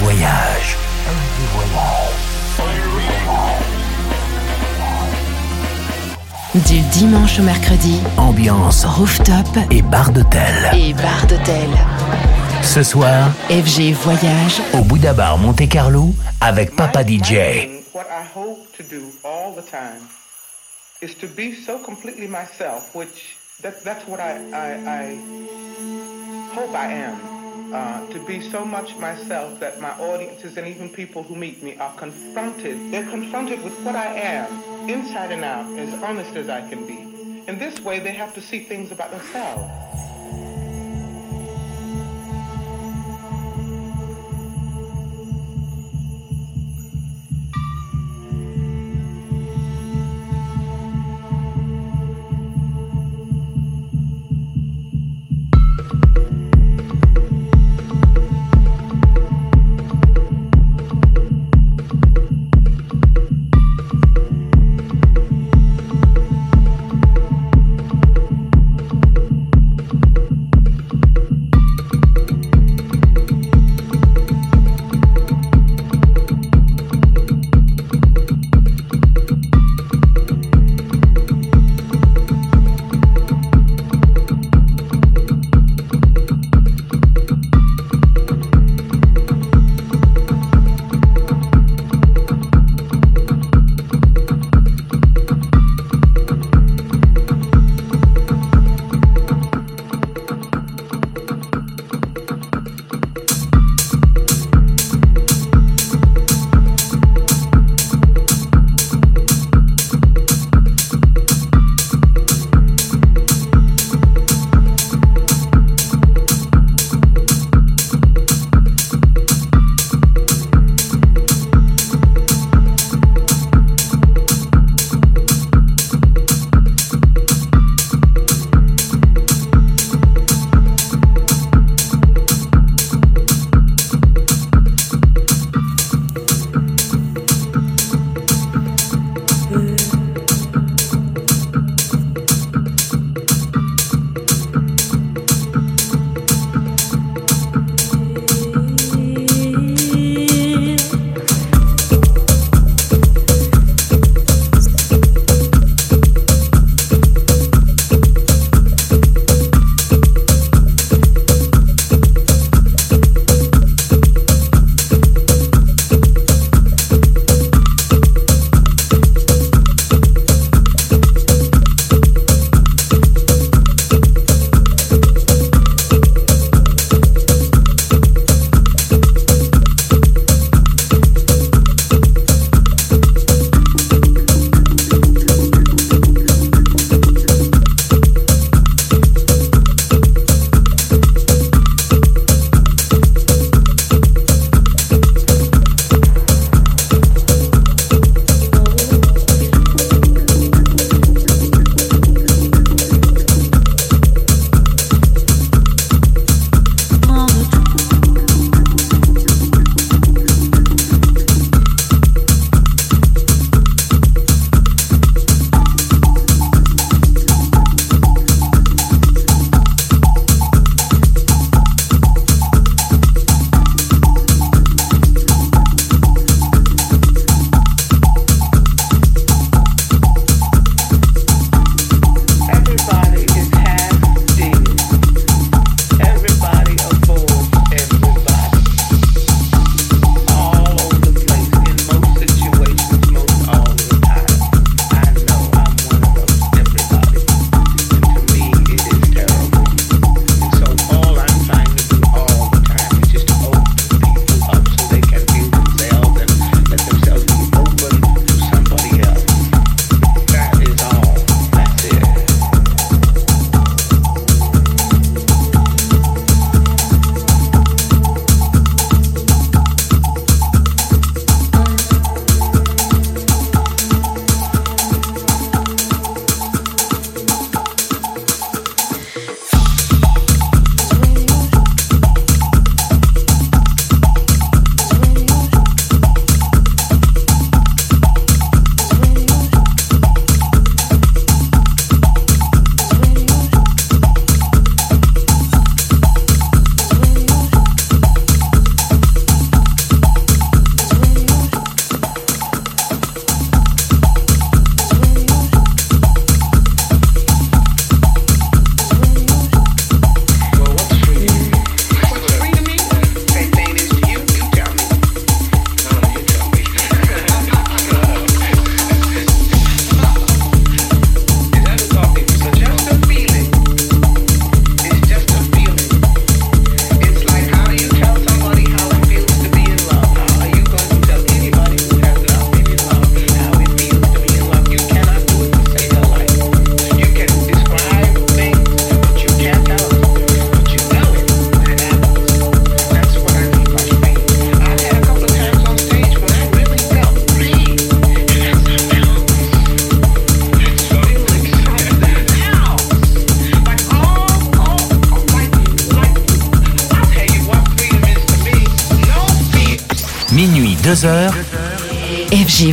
Voyage. Du dimanche au mercredi. Ambiance rooftop et bar d'hôtel. Et bar d'hôtel. Ce soir, FG Voyage au Bouddha Bar Monte Carlo avec Papa DJ. What I hope to do all the time is to be so completely myself, which that, that's what I, I, I hope I am. Uh, to be so much myself that my audiences and even people who meet me are confronted. They're confronted with what I am, inside and out, as honest as I can be. In this way, they have to see things about themselves.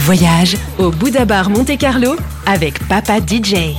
Voyage au Bouddha Bar Monte Carlo avec Papa DJ.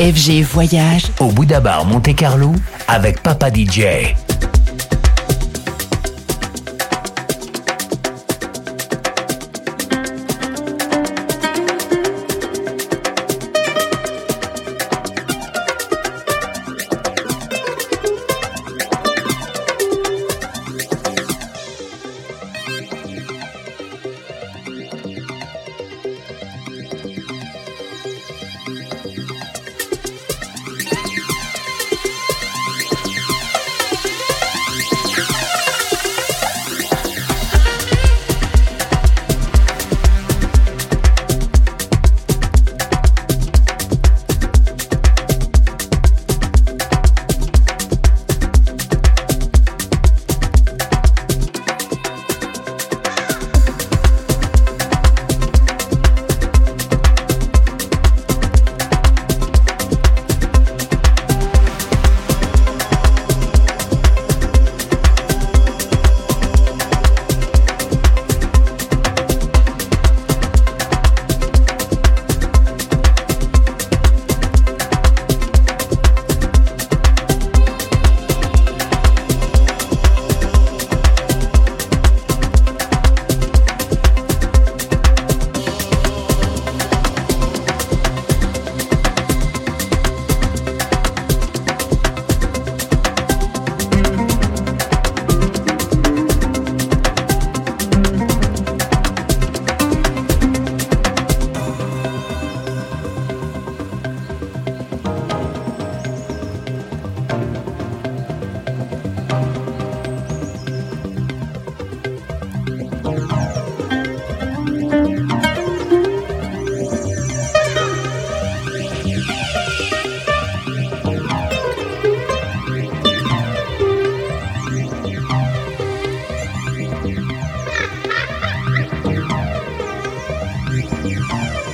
FG Voyage au Bouddha Bar Monte Carlo avec Papa DJ. All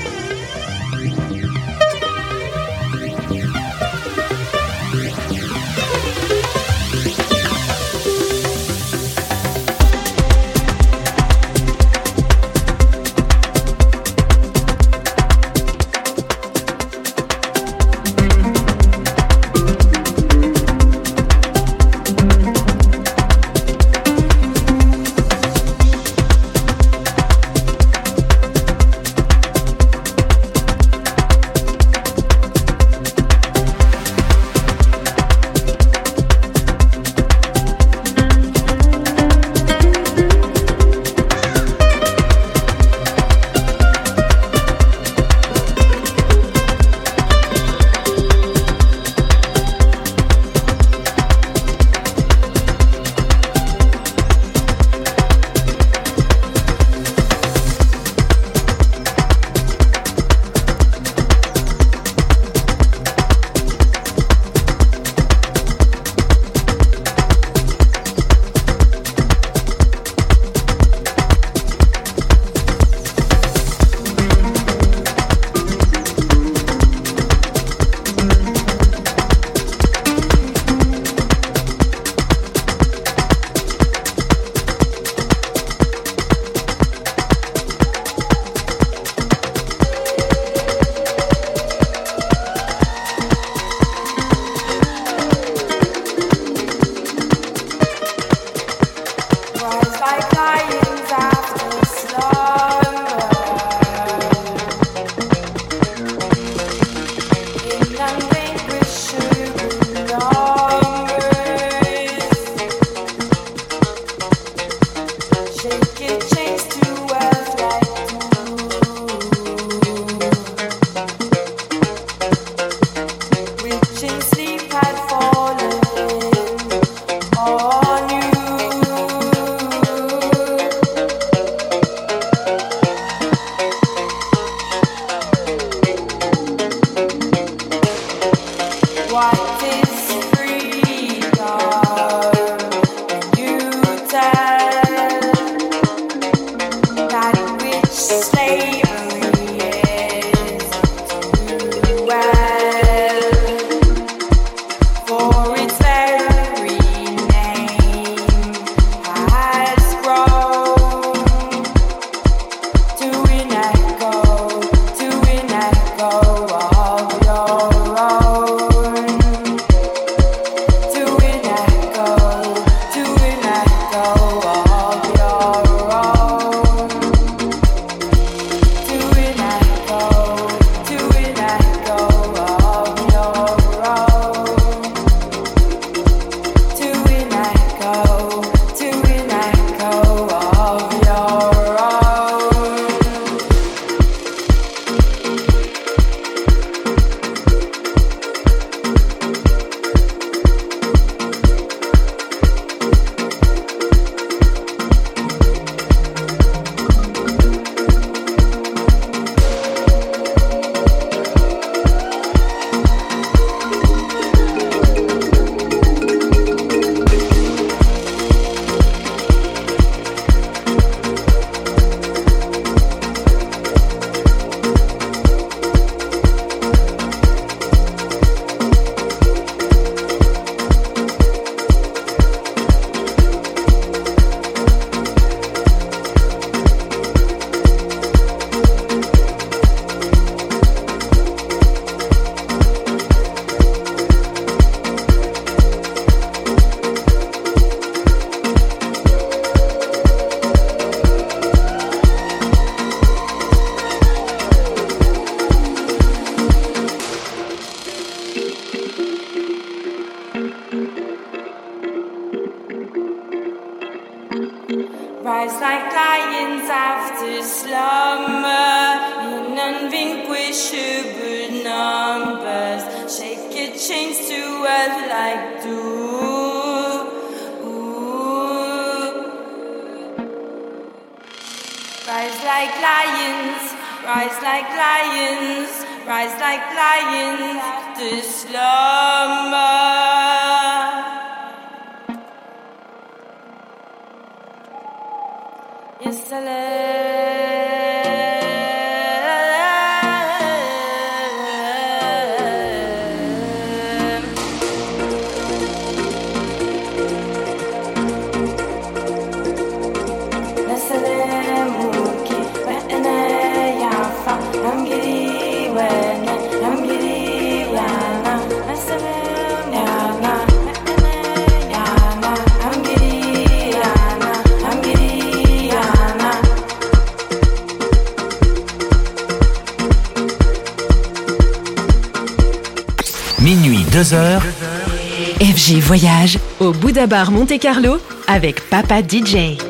au Bouddha Bar Monte Carlo avec Papa DJ.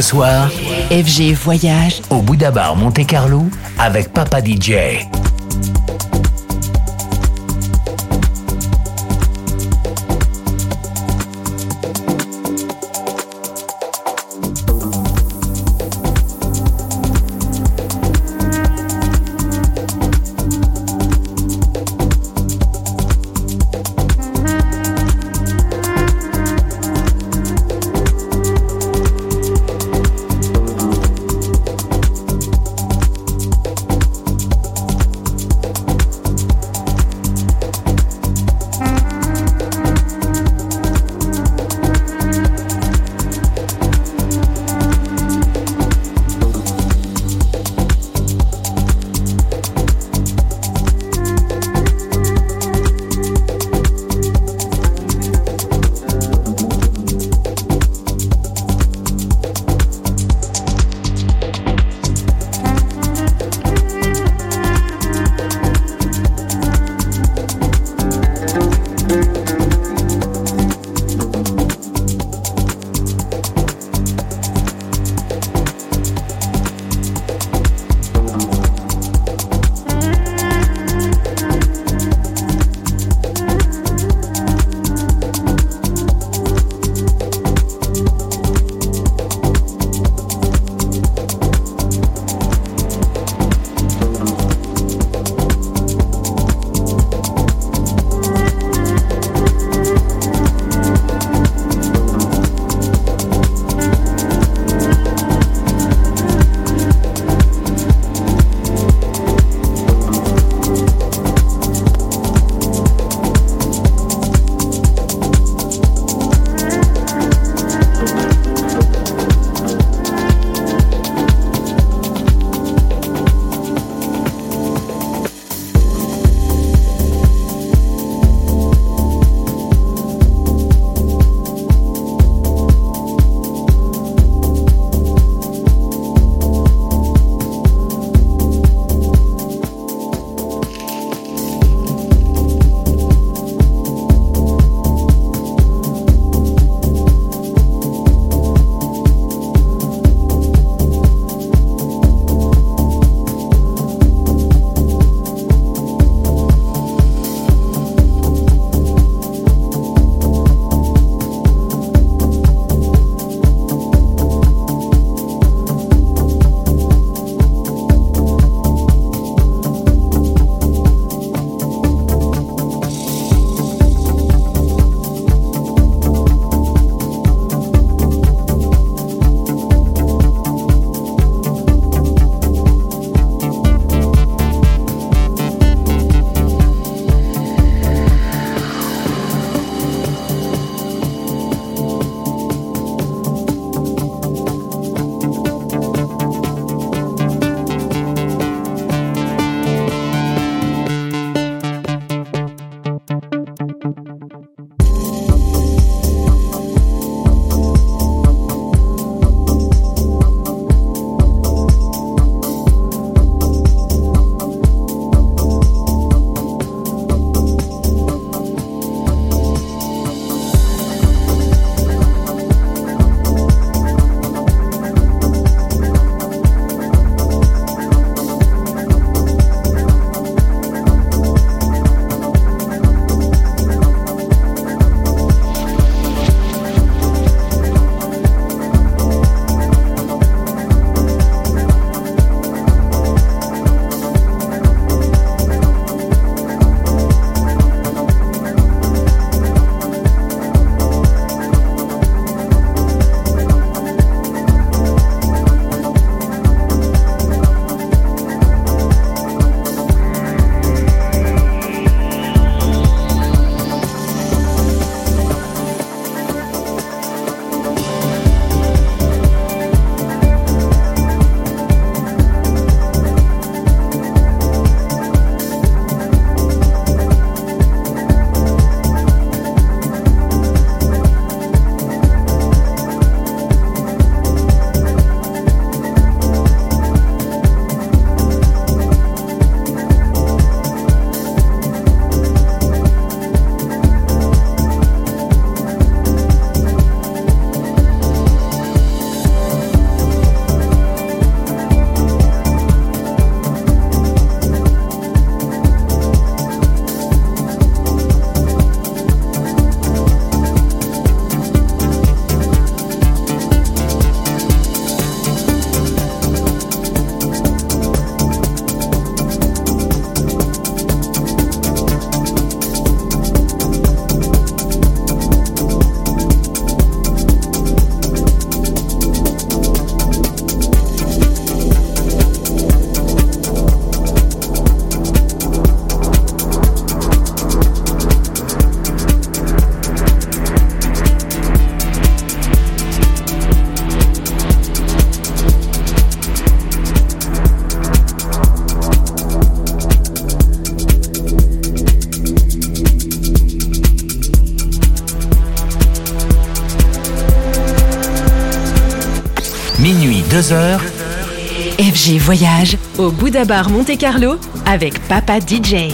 Ce soir, FG Voyage au Bouddha Bar Monte Carlo avec Papa DJ. Deux heures. FG Voyage au Bouddha Bar Monte Carlo avec Papa DJ.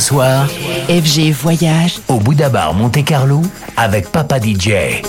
Ce soir, FG Voyage au Bouddha Bar Monte Carlo avec Papa DJ.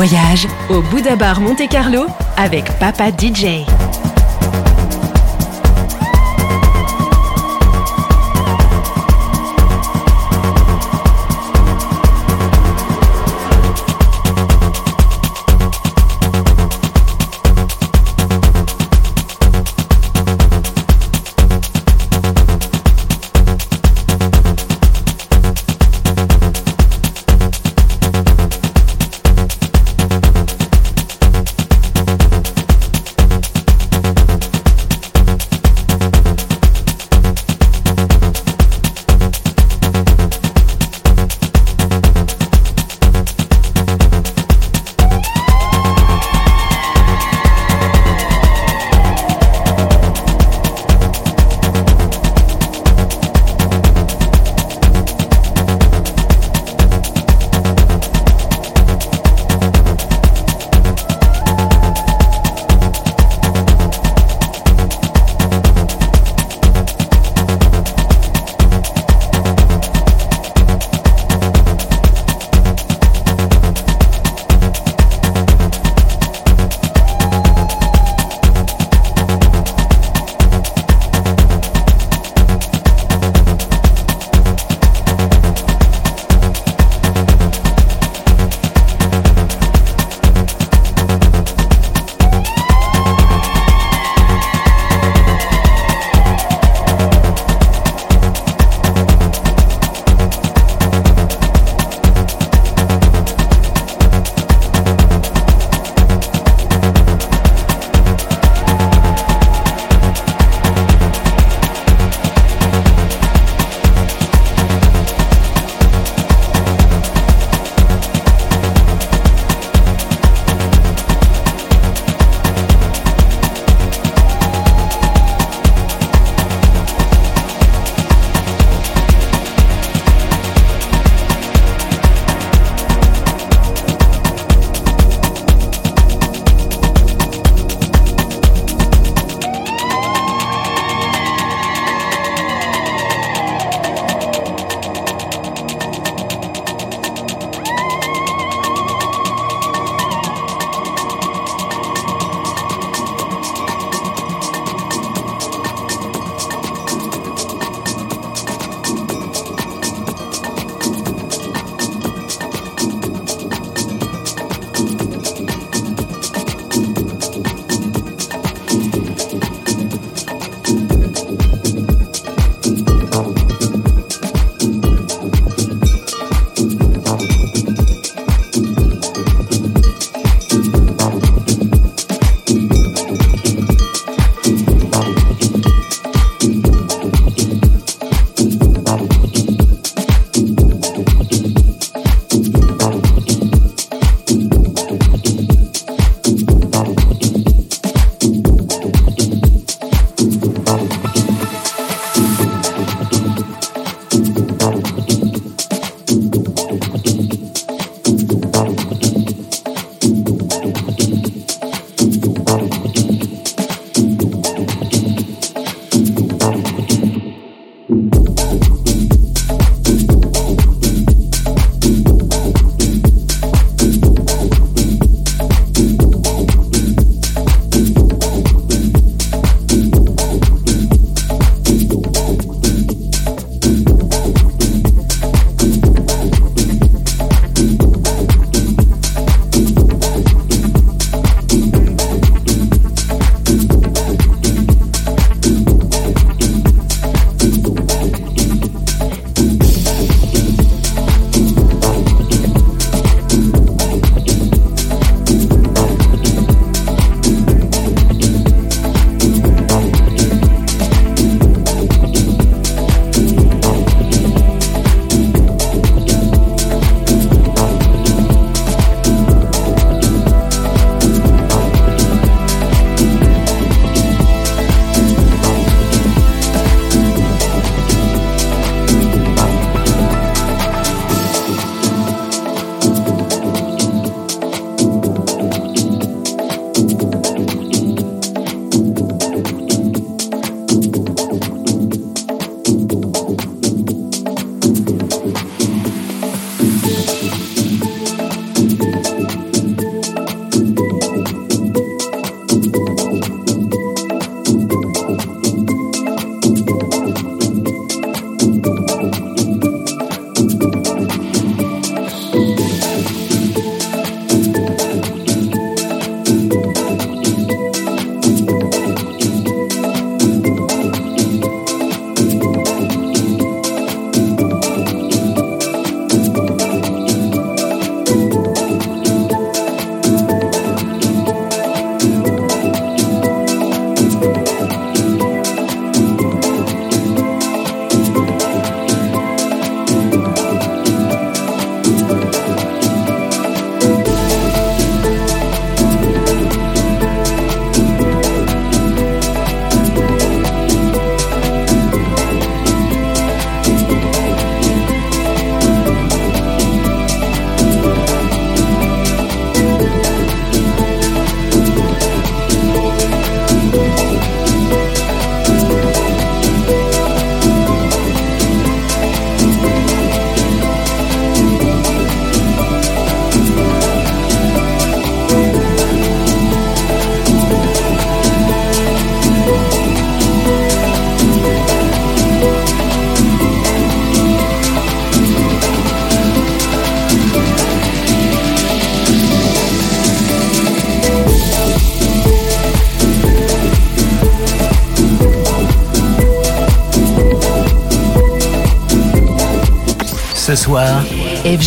Voyage au Bouddha Bar Monte Carlo avec Papa DJ.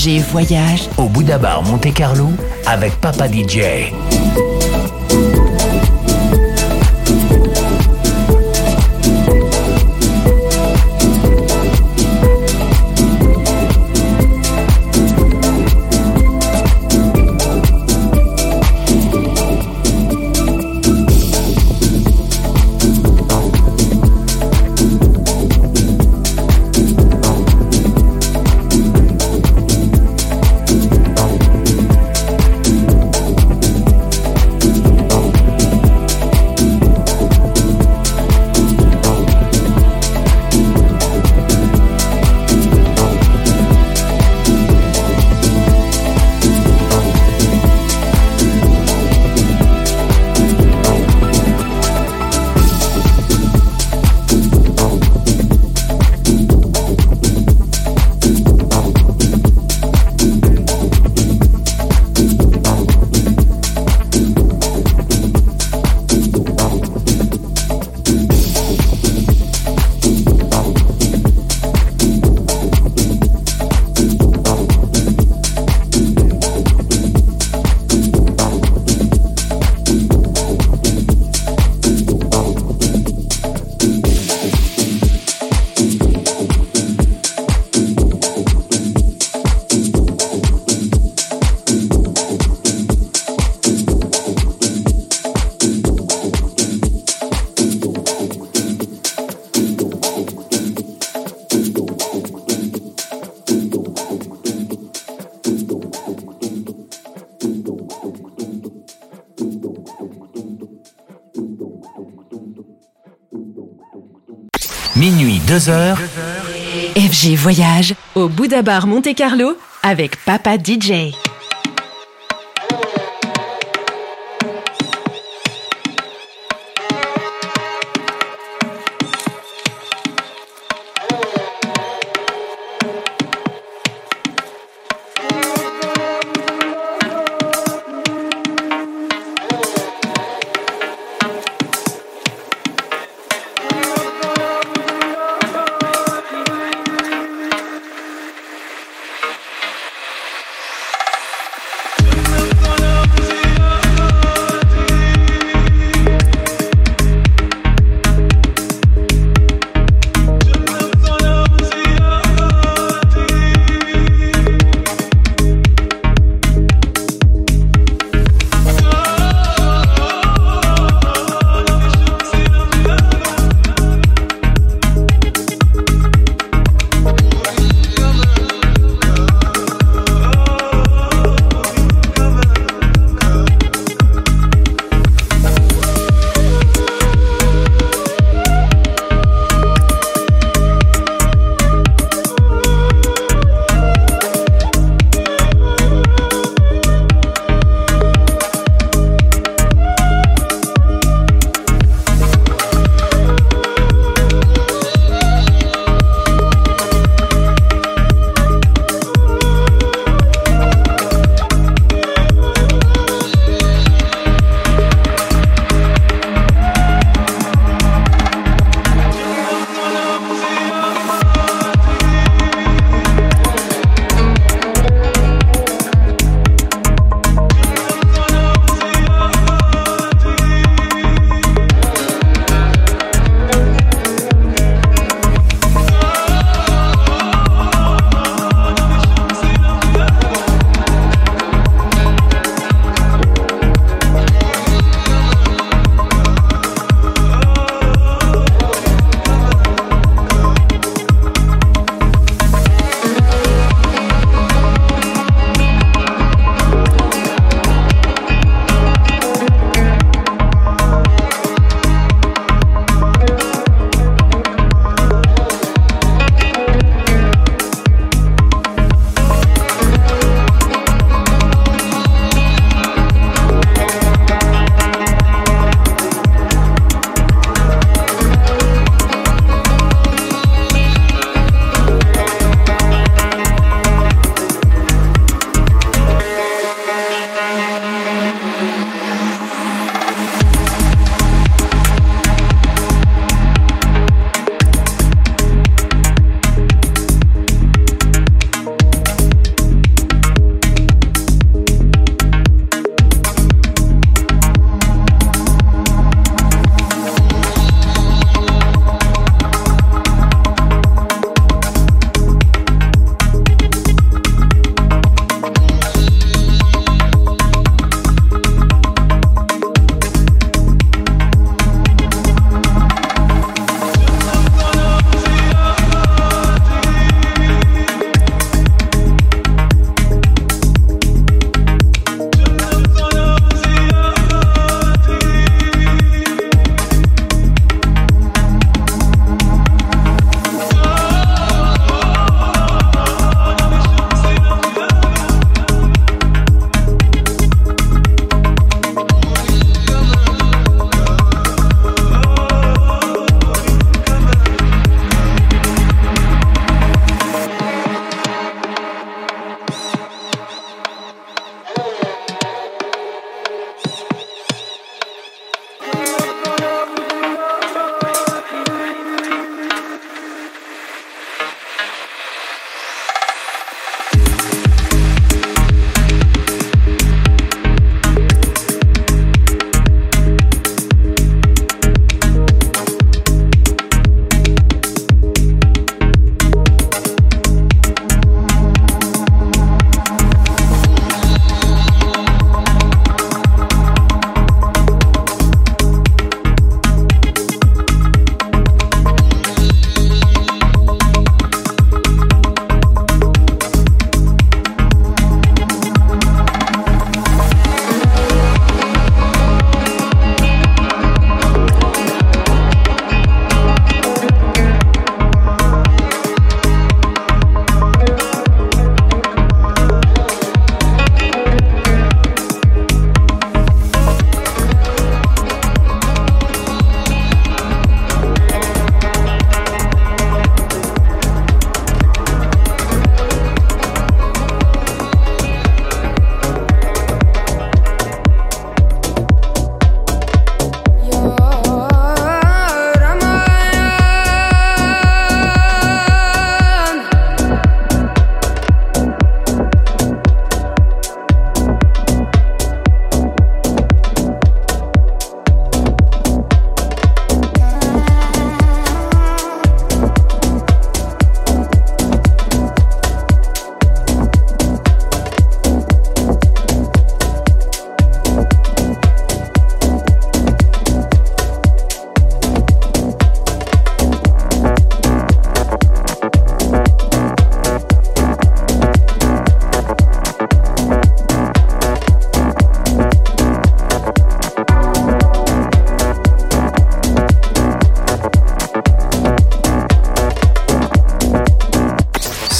Voyage au Bouddha Bar Monte Carlo avec Papa DJ. Minuit 2h. FG Voyage au Bouddha Bar Monte Carlo avec Papa DJ.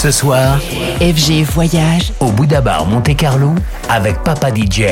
Ce soir, FG Voyage au Bouddha Bar Monte Carlo avec Papa DJ.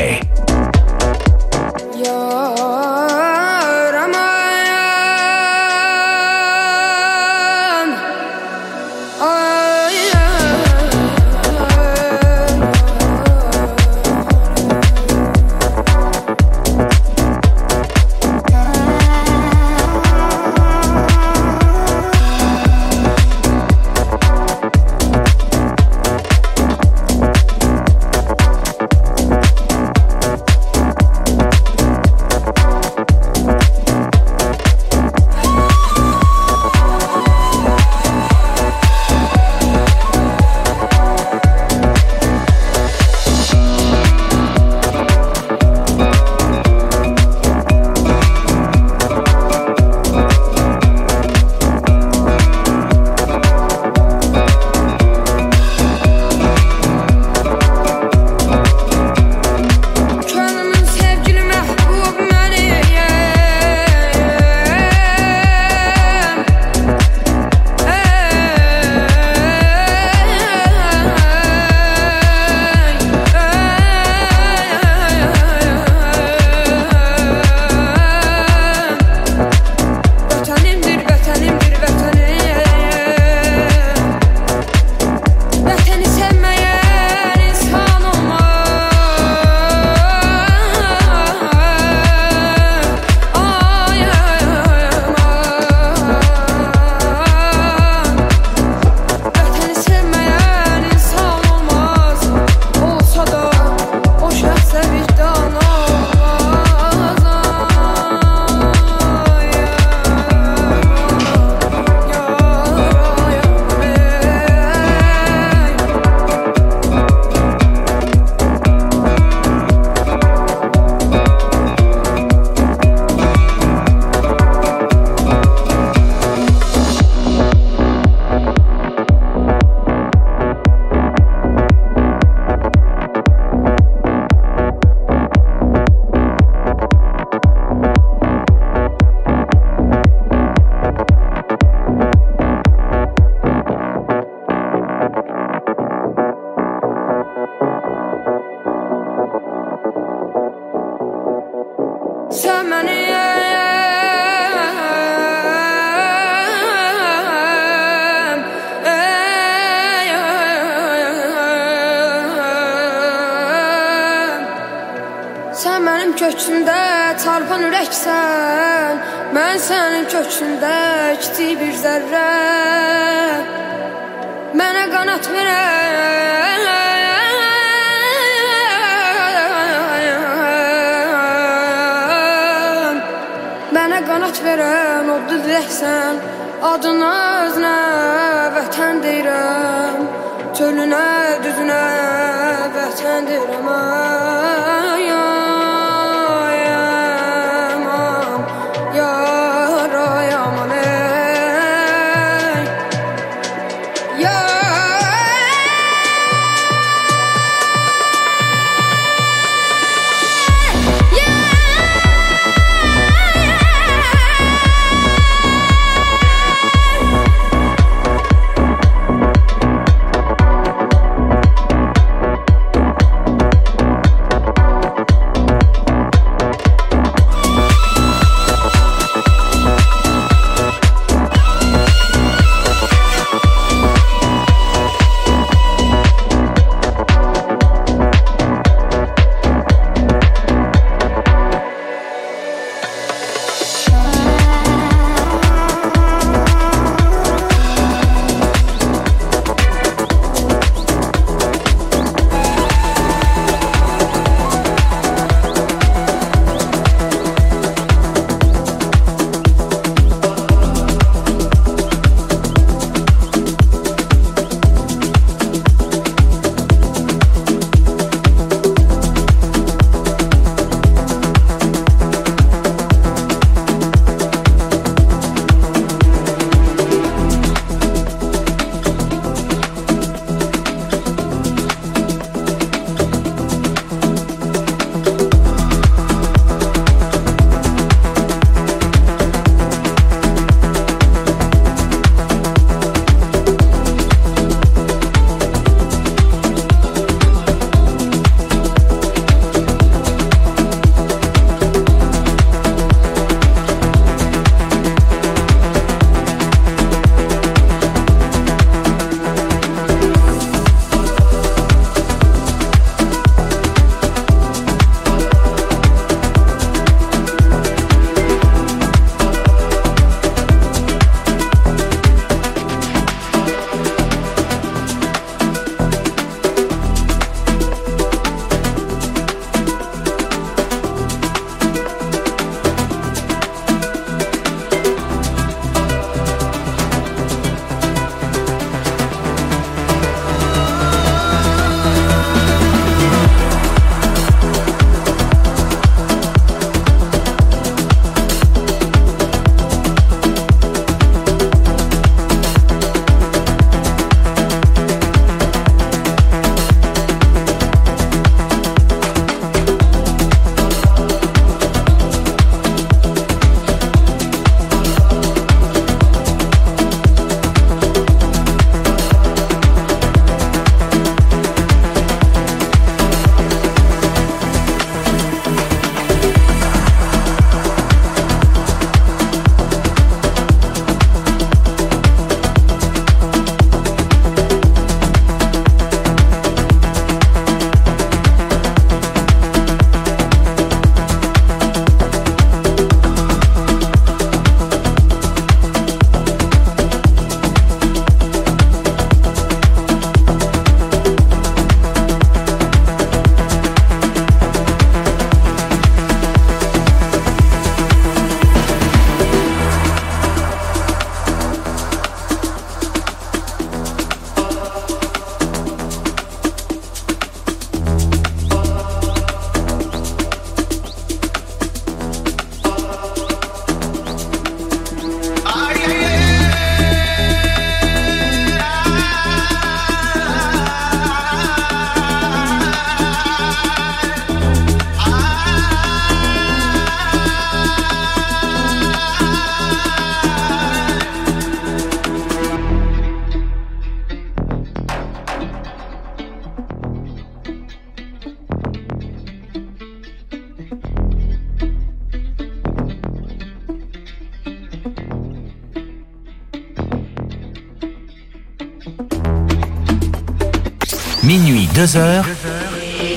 2h.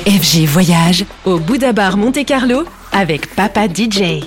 FG Voyage au Bouddha Bar Monte Carlo avec Papa DJ.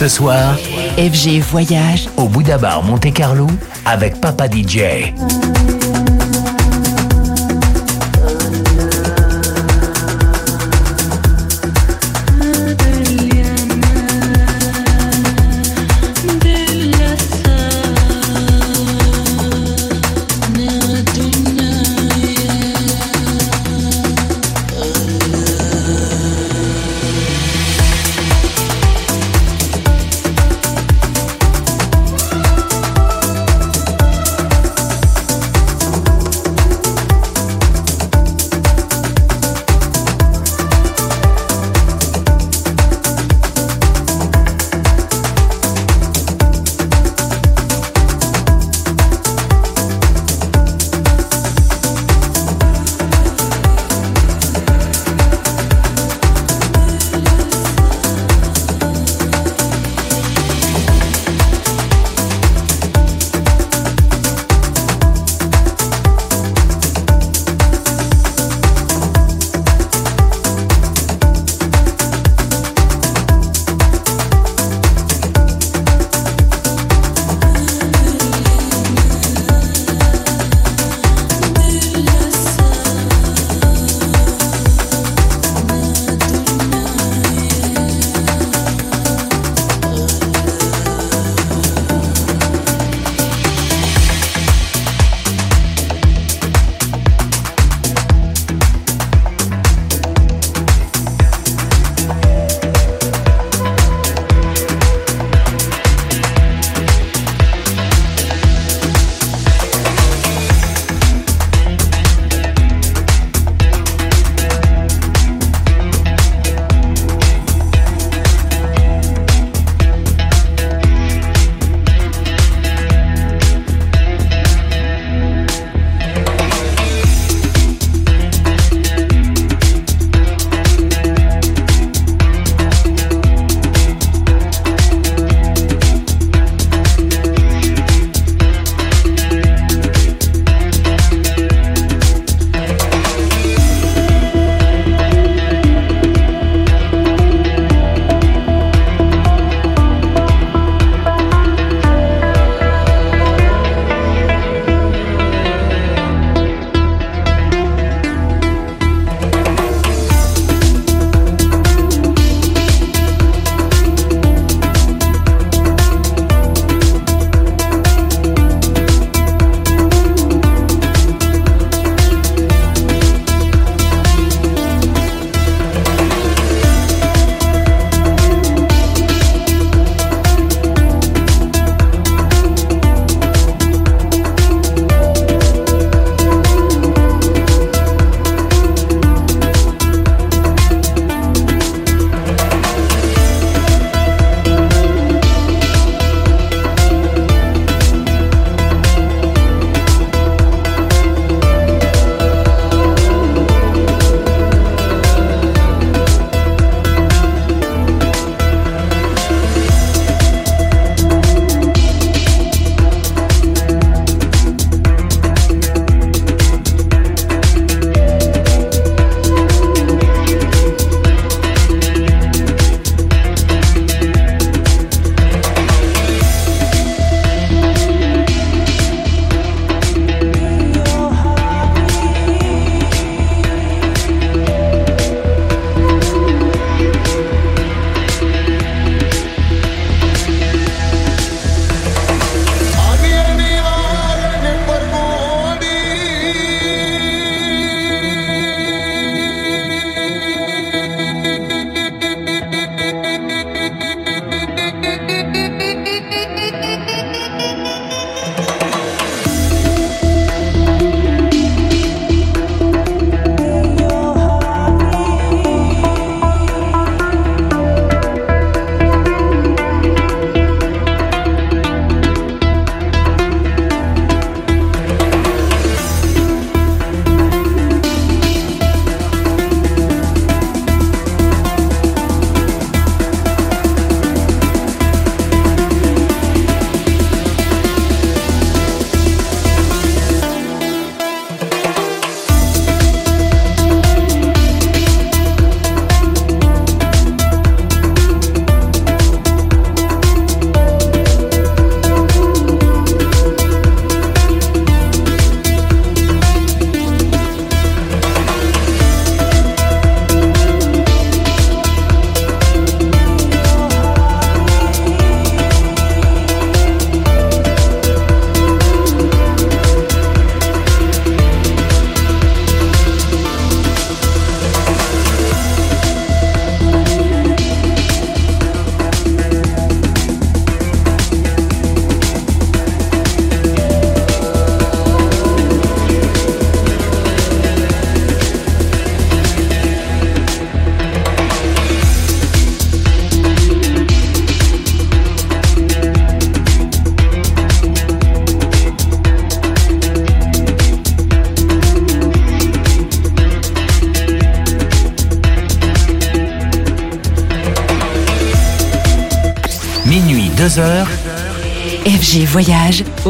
Ce soir, FG Voyage au Bouddha Bar Monte Carlo avec Papa DJ.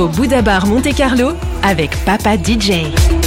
Au Bouddha Bar Monte Carlo avec Papa DJ.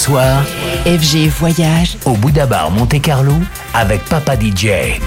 Soir, FG Voyage au Bouddha Bar Monte Carlo avec Papa DJ.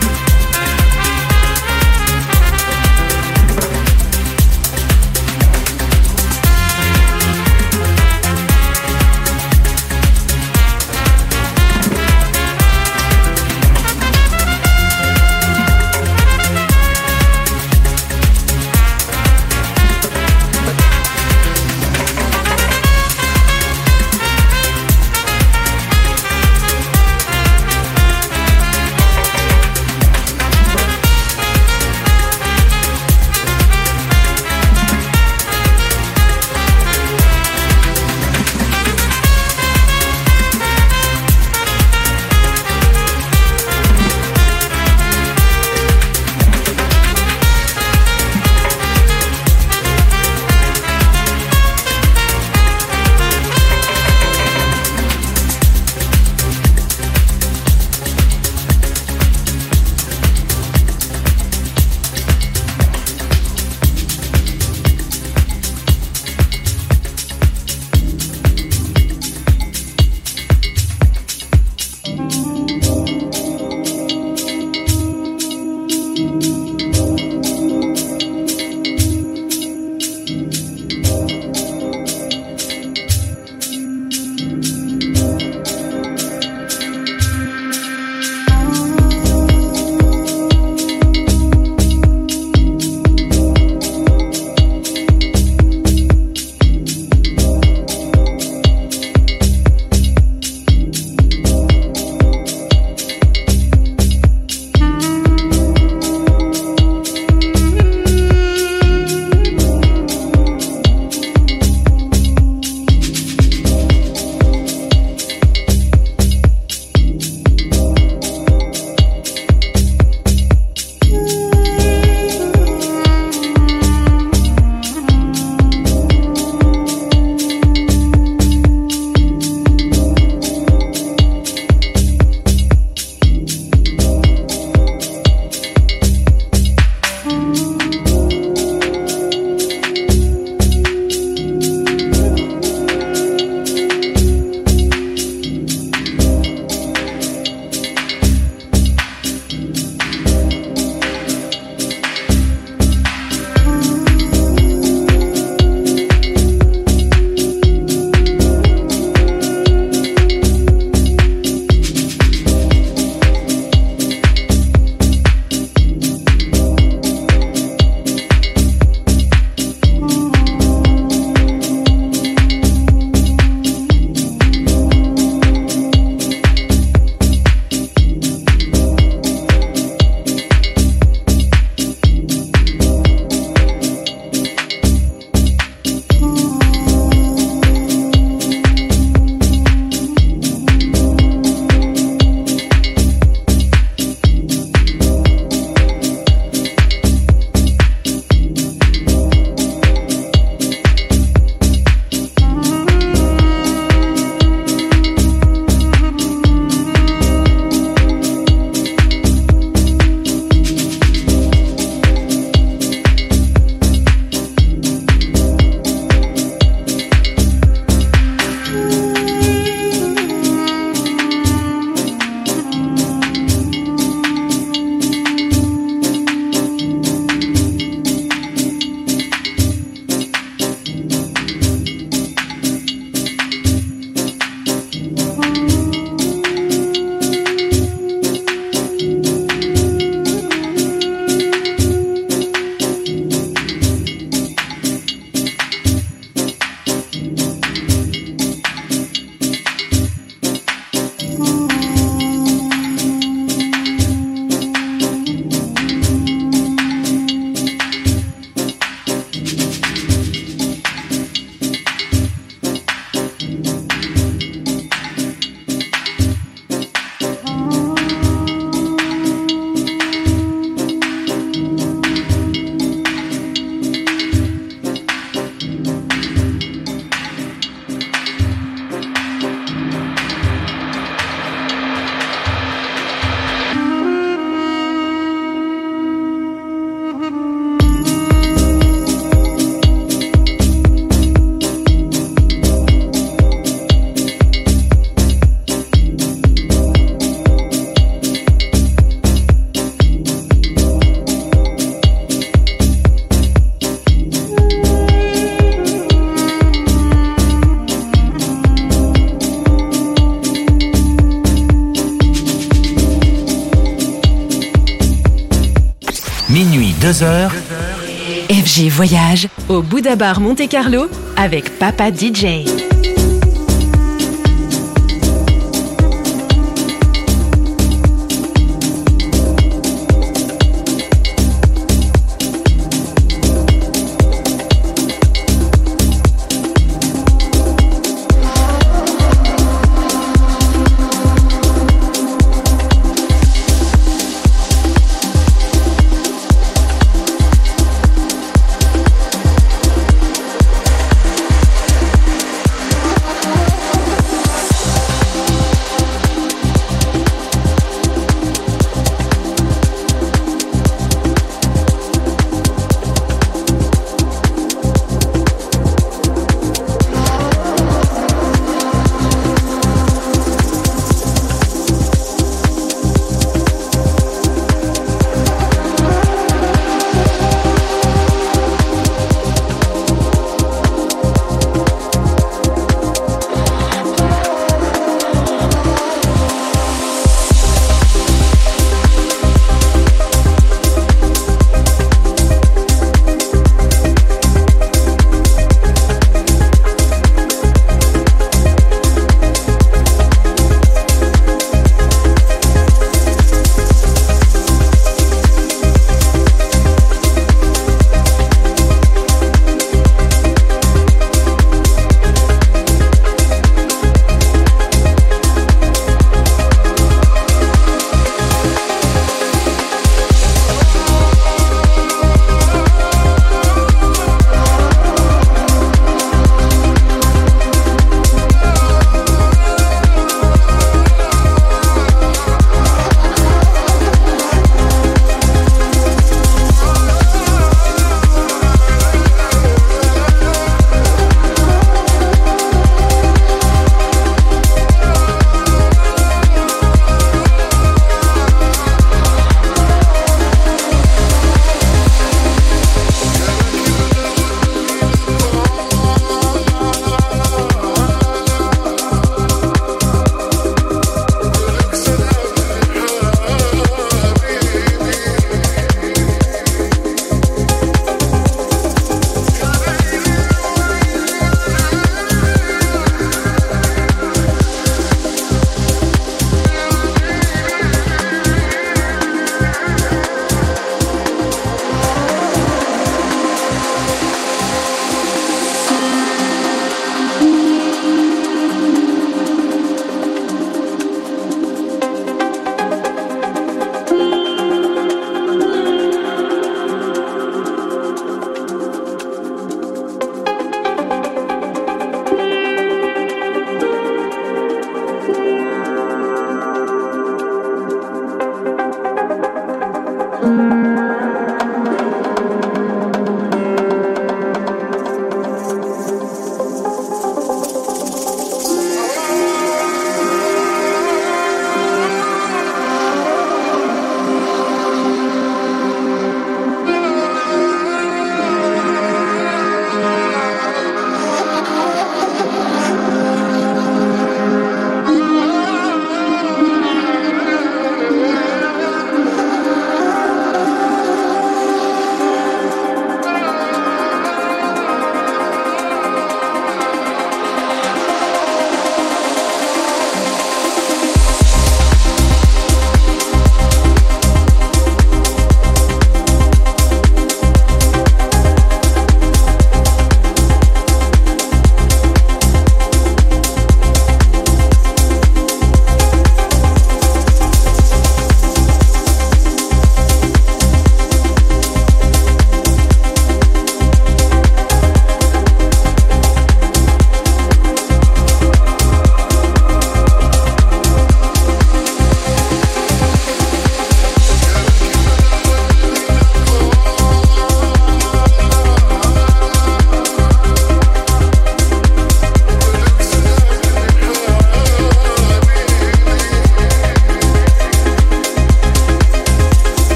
Au Bouddha Bar Monte Carlo avec Papa DJ.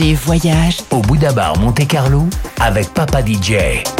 Voyage au Bouddha Bar Monte Carlo avec Papa DJ.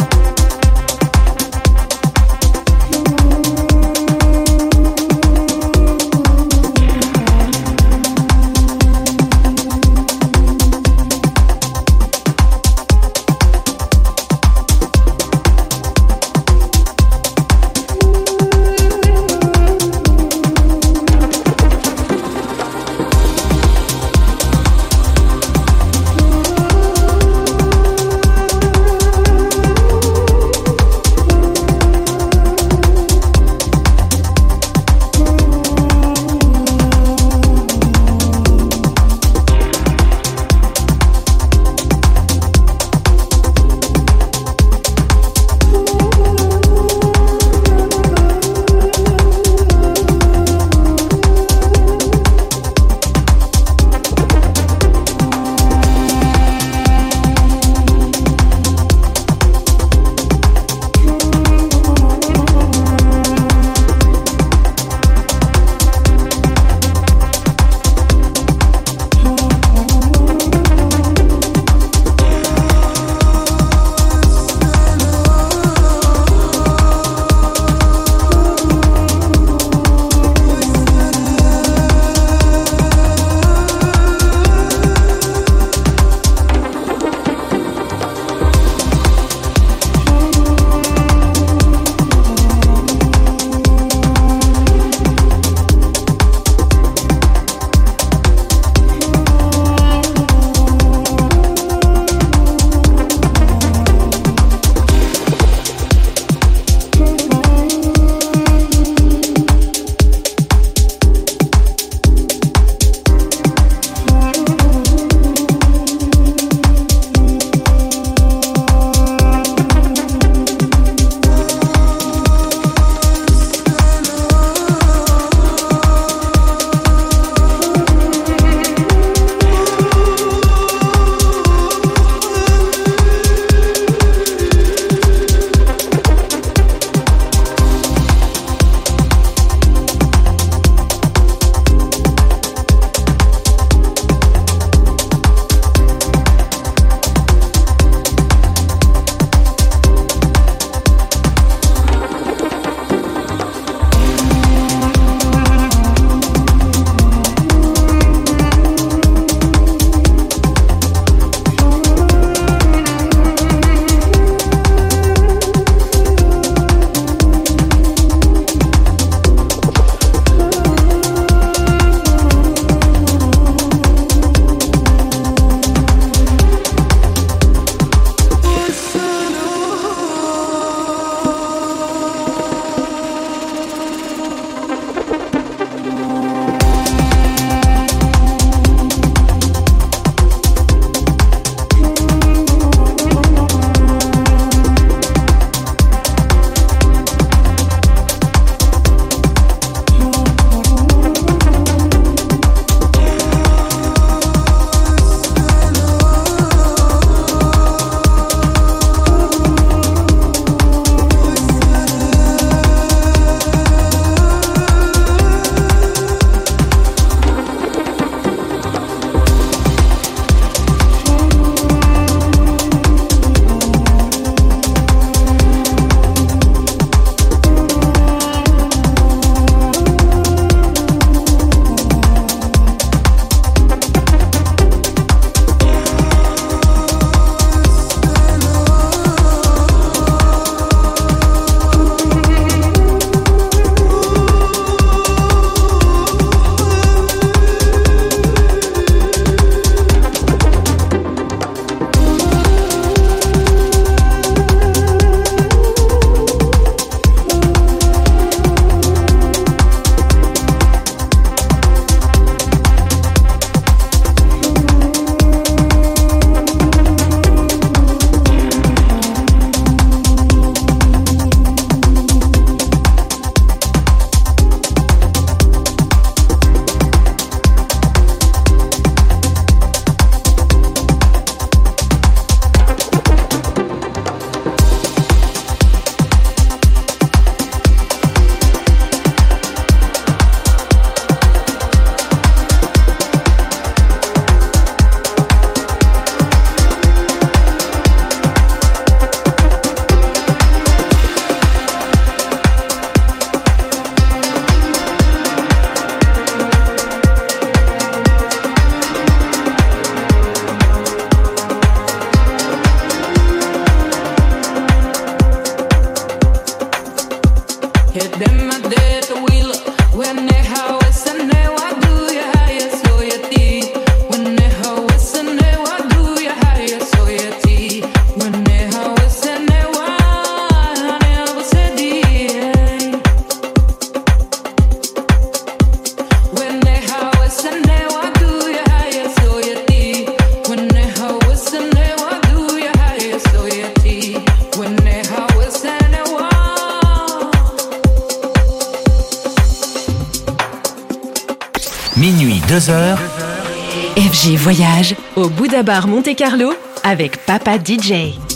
Au Bouddha Bar Monte Carlo avec Papa DJ.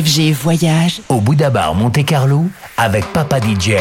FG Voyage au Bouddha Bar Monte Carlo avec Papa DJ.